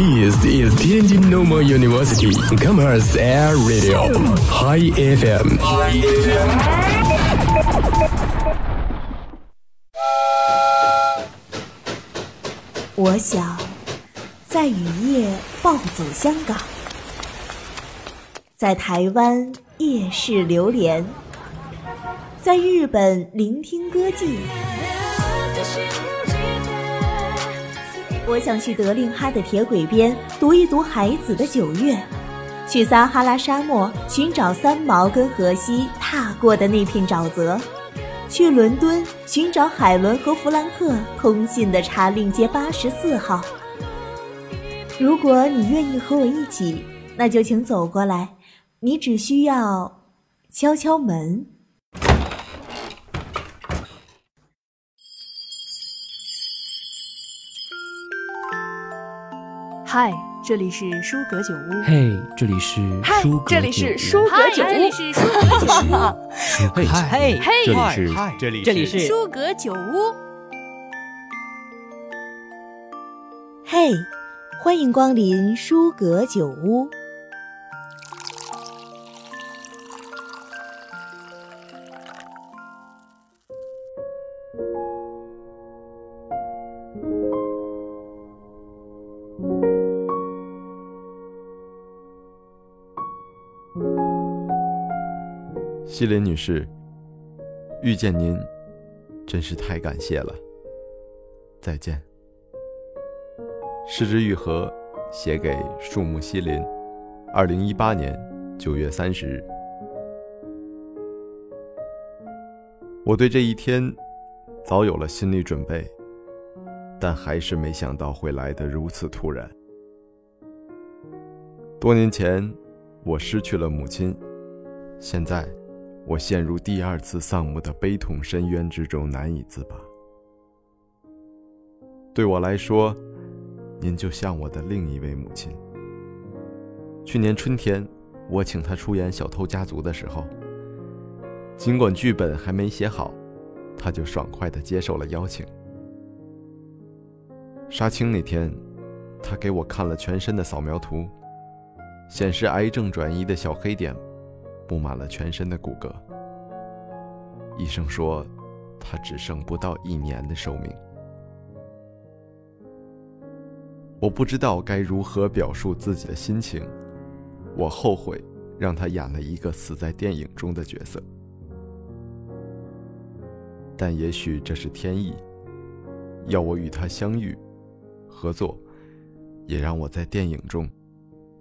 This is Tianjin Normal University Commerce Air Radio High FM。我想在雨夜暴走香港，在台湾夜市流连，在日本聆听歌妓。我想去德令哈的铁轨边读一读海子的九月，去撒哈拉沙漠寻找三毛跟荷西踏过的那片沼泽，去伦敦寻找海伦和弗兰克通信的查令街八十四号。如果你愿意和我一起，那就请走过来，你只需要敲敲门。嗨，这里是舒格酒屋。嘿，这里是嗨舒，格这里是酒舒屋格酒屋。这里是舒格酒屋。嘿，嘿嘿这里是这里这里是舒格酒屋。嘿，欢迎光临舒格酒屋。西林女士，遇见您，真是太感谢了。再见。失之愈合，写给树木西林，二零一八年九月三十日。我对这一天早有了心理准备，但还是没想到会来得如此突然。多年前，我失去了母亲，现在。我陷入第二次丧母的悲痛深渊之中，难以自拔。对我来说，您就像我的另一位母亲。去年春天，我请她出演《小偷家族》的时候，尽管剧本还没写好，她就爽快地接受了邀请。杀青那天，她给我看了全身的扫描图，显示癌症转移的小黑点。布满了全身的骨骼。医生说，他只剩不到一年的寿命。我不知道该如何表述自己的心情。我后悔让他演了一个死在电影中的角色，但也许这是天意，要我与他相遇、合作，也让我在电影中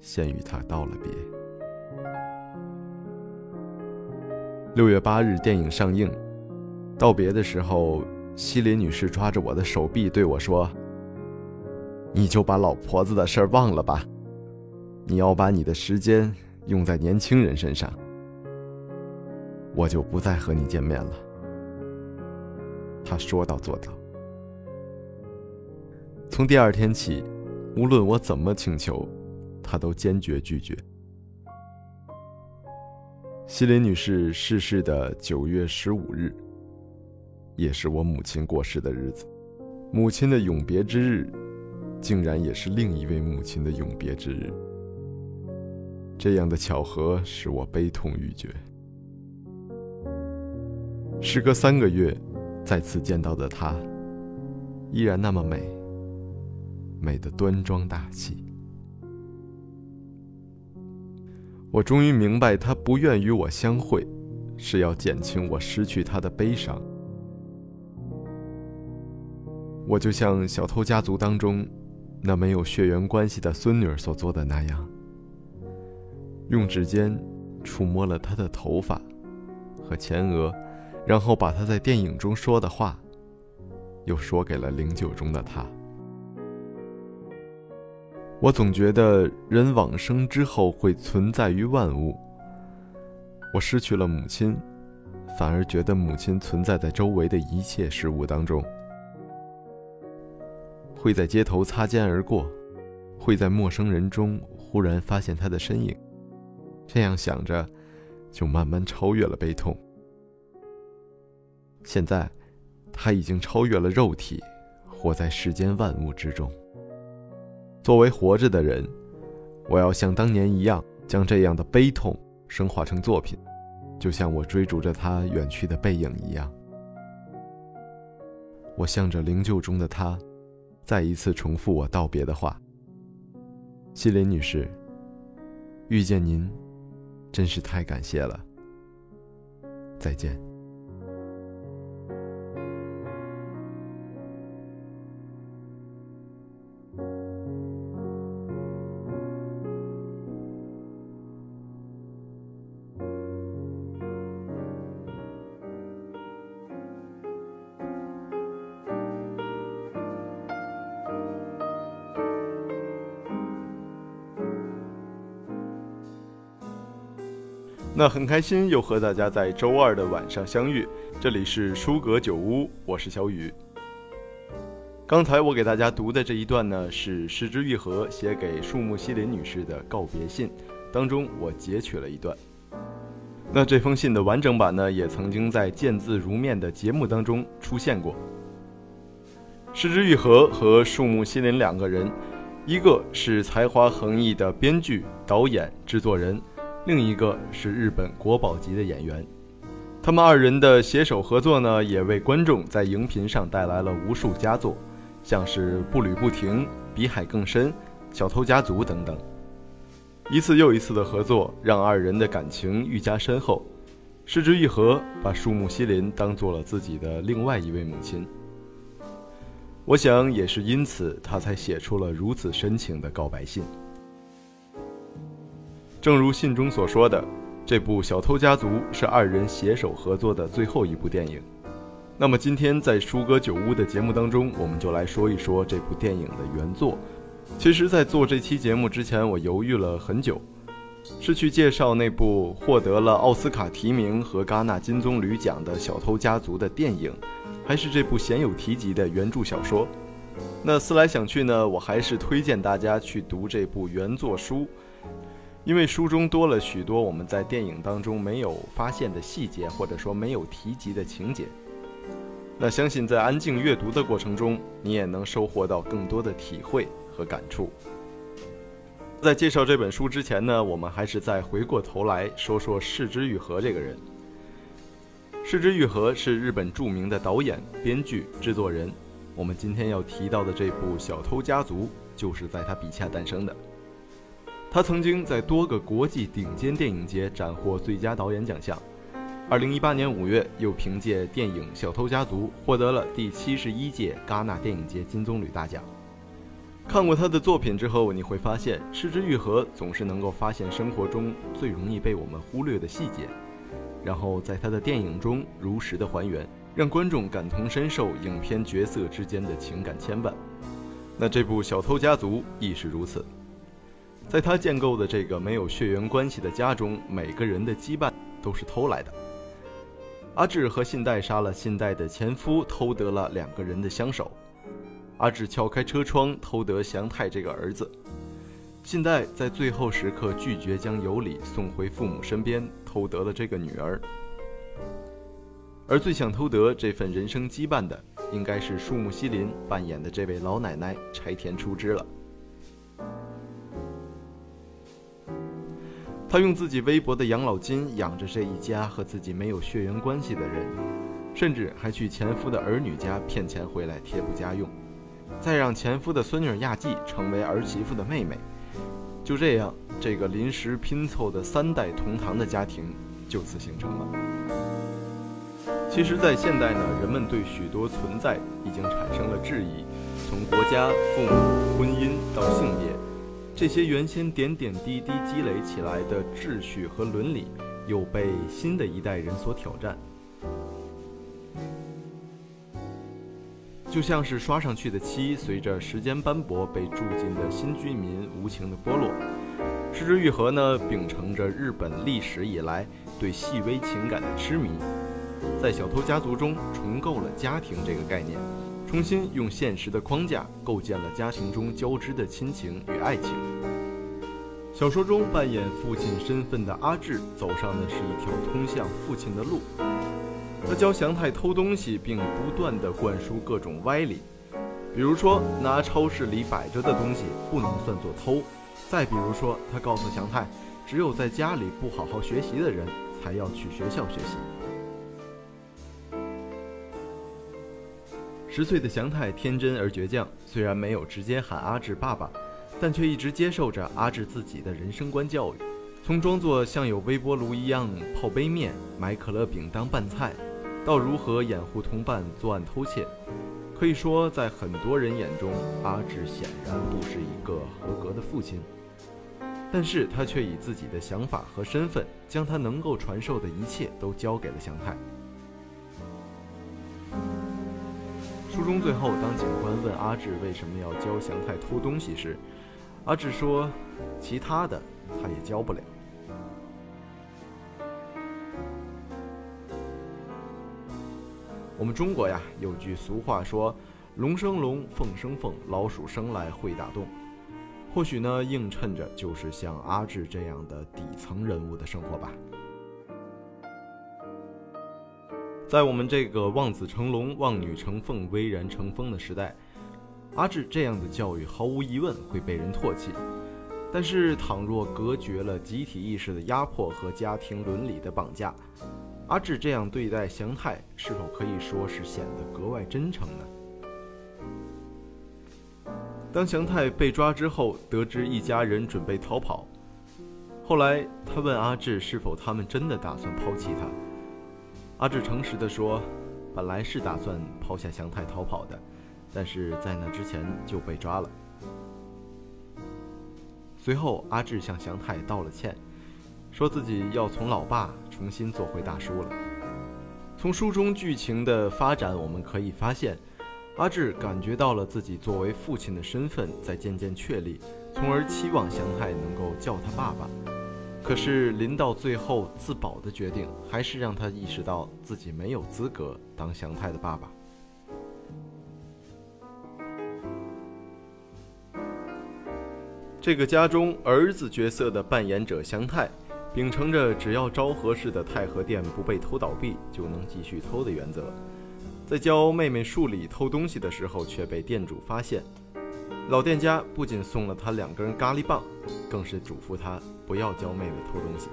先与他道了别。六月八日，电影上映。道别的时候，西林女士抓着我的手臂对我说：“你就把老婆子的事儿忘了吧，你要把你的时间用在年轻人身上。我就不再和你见面了。”她说到做到。从第二天起，无论我怎么请求，她都坚决拒绝。西林女士逝世的九月十五日，也是我母亲过世的日子。母亲的永别之日，竟然也是另一位母亲的永别之日。这样的巧合使我悲痛欲绝。时隔三个月，再次见到的她，依然那么美，美得端庄大气。我终于明白，他不愿与我相会，是要减轻我失去他的悲伤。我就像《小偷家族》当中那没有血缘关系的孙女所做的那样，用指尖触摸了他的头发和前额，然后把他在电影中说的话，又说给了灵柩中的他。我总觉得人往生之后会存在于万物。我失去了母亲，反而觉得母亲存在在周围的一切事物当中。会在街头擦肩而过，会在陌生人中忽然发现他的身影。这样想着，就慢慢超越了悲痛。现在，他已经超越了肉体，活在世间万物之中。作为活着的人，我要像当年一样，将这样的悲痛升华成作品，就像我追逐着他远去的背影一样。我向着灵柩中的他，再一次重复我道别的话。西林女士，遇见您，真是太感谢了。再见。那很开心又和大家在周二的晚上相遇，这里是书阁酒屋，我是小雨。刚才我给大家读的这一段呢，是石之愈合写给树木希林女士的告别信，当中我截取了一段。那这封信的完整版呢，也曾经在见字如面的节目当中出现过。石之愈合和树木希林两个人，一个是才华横溢的编剧、导演、制作人。另一个是日本国宝级的演员，他们二人的携手合作呢，也为观众在荧屏上带来了无数佳作，像是《步履不停》《比海更深》《小偷家族》等等。一次又一次的合作，让二人的感情愈加深厚。失之愈合把树木希林当做了自己的另外一位母亲。我想也是因此，他才写出了如此深情的告白信。正如信中所说的，这部《小偷家族》是二人携手合作的最后一部电影。那么今天在舒哥酒屋的节目当中，我们就来说一说这部电影的原作。其实，在做这期节目之前，我犹豫了很久，是去介绍那部获得了奥斯卡提名和戛纳金棕榈奖的《小偷家族》的电影，还是这部鲜有提及的原著小说。那思来想去呢，我还是推荐大家去读这部原作书。因为书中多了许多我们在电影当中没有发现的细节，或者说没有提及的情节。那相信在安静阅读的过程中，你也能收获到更多的体会和感触。在介绍这本书之前呢，我们还是再回过头来说说市之愈合这个人。市之愈合是日本著名的导演、编剧、制作人。我们今天要提到的这部《小偷家族》就是在他笔下诞生的。他曾经在多个国际顶尖电影节斩获最佳导演奖项。二零一八年五月，又凭借电影《小偷家族》获得了第七十一届戛纳电影节金棕榈大奖。看过他的作品之后，你会发现，失之愈合总是能够发现生活中最容易被我们忽略的细节，然后在他的电影中如实的还原，让观众感同身受影片角色之间的情感牵绊。那这部《小偷家族》亦是如此。在他建构的这个没有血缘关系的家中，每个人的羁绊都是偷来的。阿志和信代杀了信代的前夫，偷得了两个人的相守。阿志撬开车窗，偷得祥太这个儿子。信代在最后时刻拒绝将尤里送回父母身边，偷得了这个女儿。而最想偷得这份人生羁绊的，应该是树木希林扮演的这位老奶奶柴田出枝了。他用自己微薄的养老金养着这一家和自己没有血缘关系的人，甚至还去前夫的儿女家骗钱回来贴补家用，再让前夫的孙女亚季成为儿媳妇的妹妹。就这样，这个临时拼凑的三代同堂的家庭就此形成了。其实，在现代呢，人们对许多存在已经产生了质疑，从国家、父母、婚姻到性别。这些原先点点滴滴积累起来的秩序和伦理，又被新的一代人所挑战。就像是刷上去的漆，随着时间斑驳，被住进的新居民无情的剥落。失之愈合呢，秉承着日本历史以来对细微情感的痴迷，在小偷家族中重构了家庭这个概念。重新用现实的框架构建了家庭中交织的亲情与爱情。小说中扮演父亲身份的阿志走上的是一条通向父亲的路，他教祥太偷东西，并不断的灌输各种歪理。比如说，拿超市里摆着的东西不能算作偷；再比如说，他告诉祥太，只有在家里不好好学习的人才要去学校学习。十岁的祥太天真而倔强，虽然没有直接喊阿志爸爸，但却一直接受着阿志自己的人生观教育。从装作像有微波炉一样泡杯面、买可乐饼当拌菜，到如何掩护同伴作案偷窃，可以说，在很多人眼中，阿志显然不是一个合格的父亲。但是他却以自己的想法和身份，将他能够传授的一切都交给了祥太。书中最后，当警官问阿志为什么要教祥太偷东西时，阿志说：“其他的他也教不了。”我们中国呀，有句俗话说：“龙生龙，凤生凤，老鼠生来会打洞。”或许呢，映衬着就是像阿志这样的底层人物的生活吧。在我们这个望子成龙、望女成凤、巍然成风的时代，阿志这样的教育毫无疑问会被人唾弃。但是，倘若隔绝了集体意识的压迫和家庭伦理的绑架，阿志这样对待祥太，是否可以说是显得格外真诚呢？当祥太被抓之后，得知一家人准备逃跑，后来他问阿志是否他们真的打算抛弃他。阿志诚实地说：“本来是打算抛下祥太逃跑的，但是在那之前就被抓了。”随后，阿志向祥太道了歉，说自己要从老爸。重新做回大叔了。从书中剧情的发展，我们可以发现，阿志感觉到了自己作为父亲的身份在渐渐确立，从而期望祥太能够叫他爸爸。可是临到最后自保的决定，还是让他意识到自己没有资格当祥太的爸爸。这个家中儿子角色的扮演者祥太。秉承着只要昭和式的太和店不被偷倒闭，就能继续偷的原则，在教妹妹数理偷东西的时候，却被店主发现。老店家不仅送了他两根咖喱棒，更是嘱咐他不要教妹妹偷东西。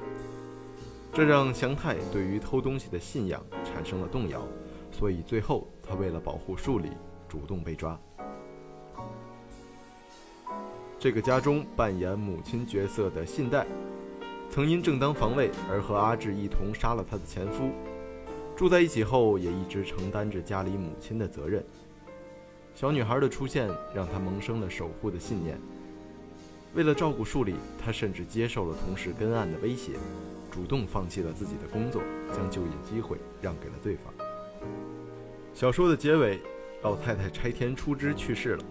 这让祥太对于偷东西的信仰产生了动摇，所以最后他为了保护数理，主动被抓。这个家中扮演母亲角色的信代。曾因正当防卫而和阿志一同杀了他的前夫，住在一起后也一直承担着家里母亲的责任。小女孩的出现让他萌生了守护的信念。为了照顾树里，他甚至接受了同事跟案的威胁，主动放弃了自己的工作，将就业机会让给了对方。小说的结尾，老太太拆天出枝去世了。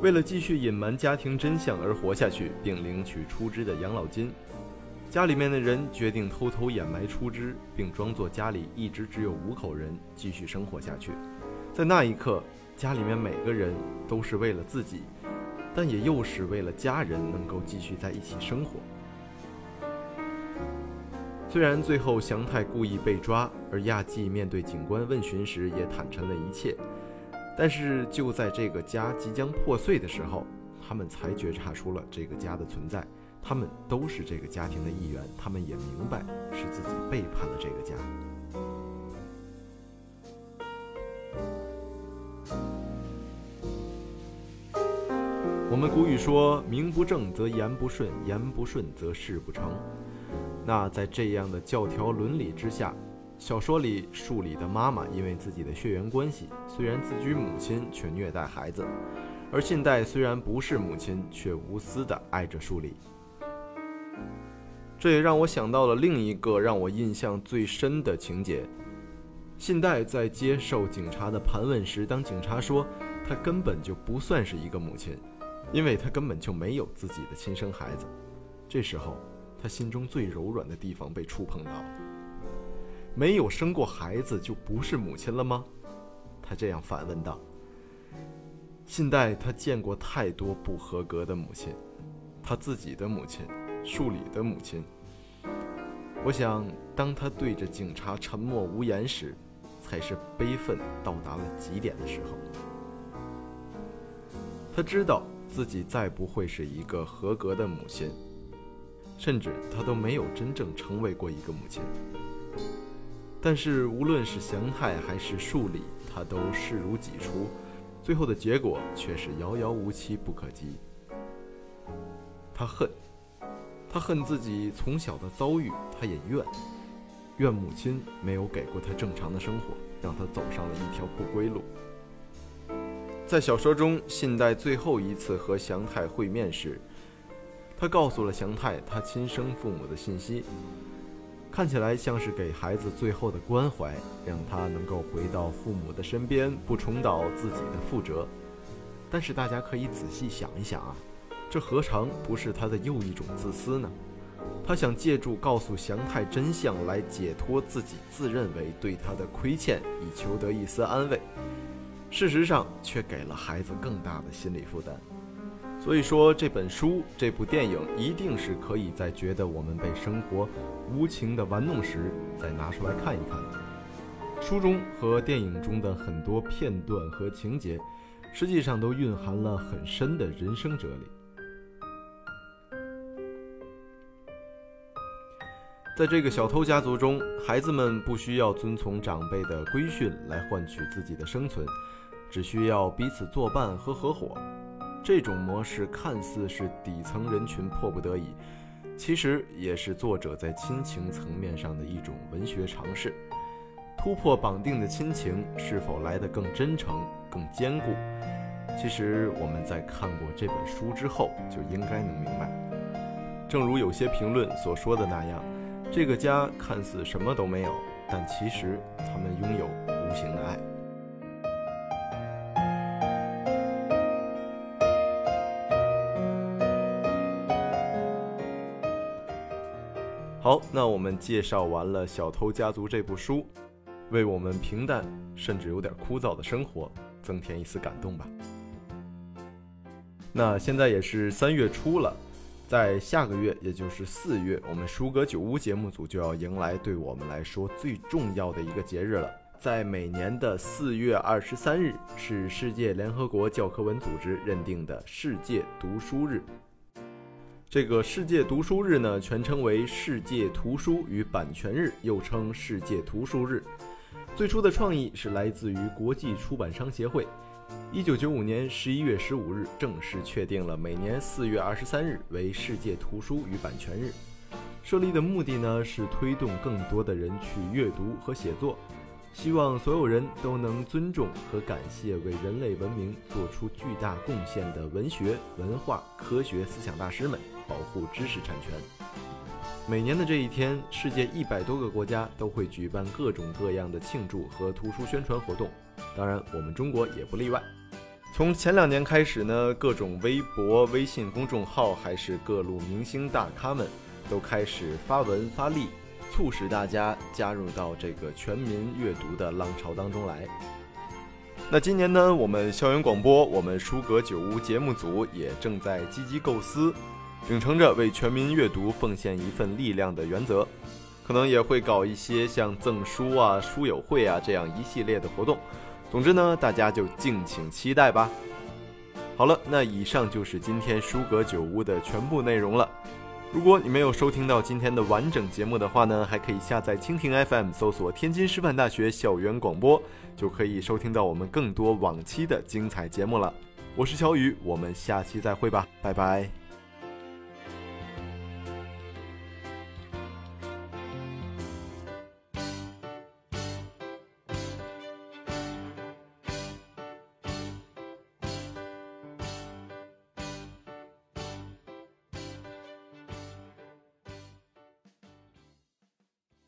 为了继续隐瞒家庭真相而活下去，并领取出枝的养老金。家里面的人决定偷偷掩埋出枝，并装作家里一直只有五口人继续生活下去。在那一刻，家里面每个人都是为了自己，但也又是为了家人能够继续在一起生活。虽然最后祥太故意被抓，而亚纪面对警官问询时也坦诚了一切，但是就在这个家即将破碎的时候，他们才觉察出了这个家的存在。他们都是这个家庭的一员，他们也明白是自己背叛了这个家。我们古语说：“名不正则言不顺，言不顺则事不成。”那在这样的教条伦理之下，小说里树里的妈妈因为自己的血缘关系，虽然自居母亲，却虐待孩子；而信代虽然不是母亲，却无私的爱着树里。这也让我想到了另一个让我印象最深的情节：信代在接受警察的盘问时，当警察说他根本就不算是一个母亲，因为他根本就没有自己的亲生孩子。这时候，他心中最柔软的地方被触碰到了。没有生过孩子就不是母亲了吗？他这样反问道。信代他见过太多不合格的母亲，他自己的母亲。树里的母亲，我想，当他对着警察沉默无言时，才是悲愤到达了极点的时候。她知道自己再不会是一个合格的母亲，甚至她都没有真正成为过一个母亲。但是无论是祥太还是树里，她都视如己出，最后的结果却是遥遥无期，不可及。她恨，她恨自己从小的遭遇，她也怨，怨母亲没有给过她正常的生活，让她走上了一条不归路。在小说中，信代最后一次和祥太会面时，他告诉了祥太他亲生父母的信息，看起来像是给孩子最后的关怀，让他能够回到父母的身边，不重蹈自己的覆辙。但是大家可以仔细想一想啊，这何尝不是他的又一种自私呢？他想借助告诉祥太真相来解脱自己自认为对他的亏欠，以求得一丝安慰。事实上，却给了孩子更大的心理负担。所以说，这本书、这部电影一定是可以在觉得我们被生活无情的玩弄时，再拿出来看一看。书中和电影中的很多片段和情节，实际上都蕴含了很深的人生哲理。在这个小偷家族中，孩子们不需要遵从长辈的规训来换取自己的生存。只需要彼此作伴和合伙，这种模式看似是底层人群迫不得已，其实也是作者在亲情层面上的一种文学尝试。突破绑定的亲情是否来得更真诚、更坚固？其实我们在看过这本书之后就应该能明白。正如有些评论所说的那样，这个家看似什么都没有，但其实他们拥有无形的爱。好，那我们介绍完了《小偷家族》这部书，为我们平淡甚至有点枯燥的生活增添一丝感动吧。那现在也是三月初了，在下个月，也就是四月，我们书阁酒屋节目组就要迎来对我们来说最重要的一个节日了。在每年的四月二十三日，是世界联合国教科文组织认定的世界读书日。这个世界读书日呢，全称为世界图书与版权日，又称世界图书日。最初的创意是来自于国际出版商协会。一九九五年十一月十五日，正式确定了每年四月二十三日为世界图书与版权日。设立的目的呢，是推动更多的人去阅读和写作。希望所有人都能尊重和感谢为人类文明做出巨大贡献的文学、文化、科学思想大师们，保护知识产权。每年的这一天，世界一百多个国家都会举办各种各样的庆祝和图书宣传活动，当然，我们中国也不例外。从前两年开始呢，各种微博、微信公众号，还是各路明星大咖们，都开始发文发力。促使大家加入到这个全民阅读的浪潮当中来。那今年呢，我们校园广播，我们书阁酒屋节目组也正在积极构思，秉承着为全民阅读奉献一份力量的原则，可能也会搞一些像赠书啊、书友会啊这样一系列的活动。总之呢，大家就敬请期待吧。好了，那以上就是今天书阁酒屋的全部内容了。如果你没有收听到今天的完整节目的话呢，还可以下载蜻蜓 FM，搜索天津师范大学校园广播，就可以收听到我们更多往期的精彩节目了。我是小雨，我们下期再会吧，拜拜。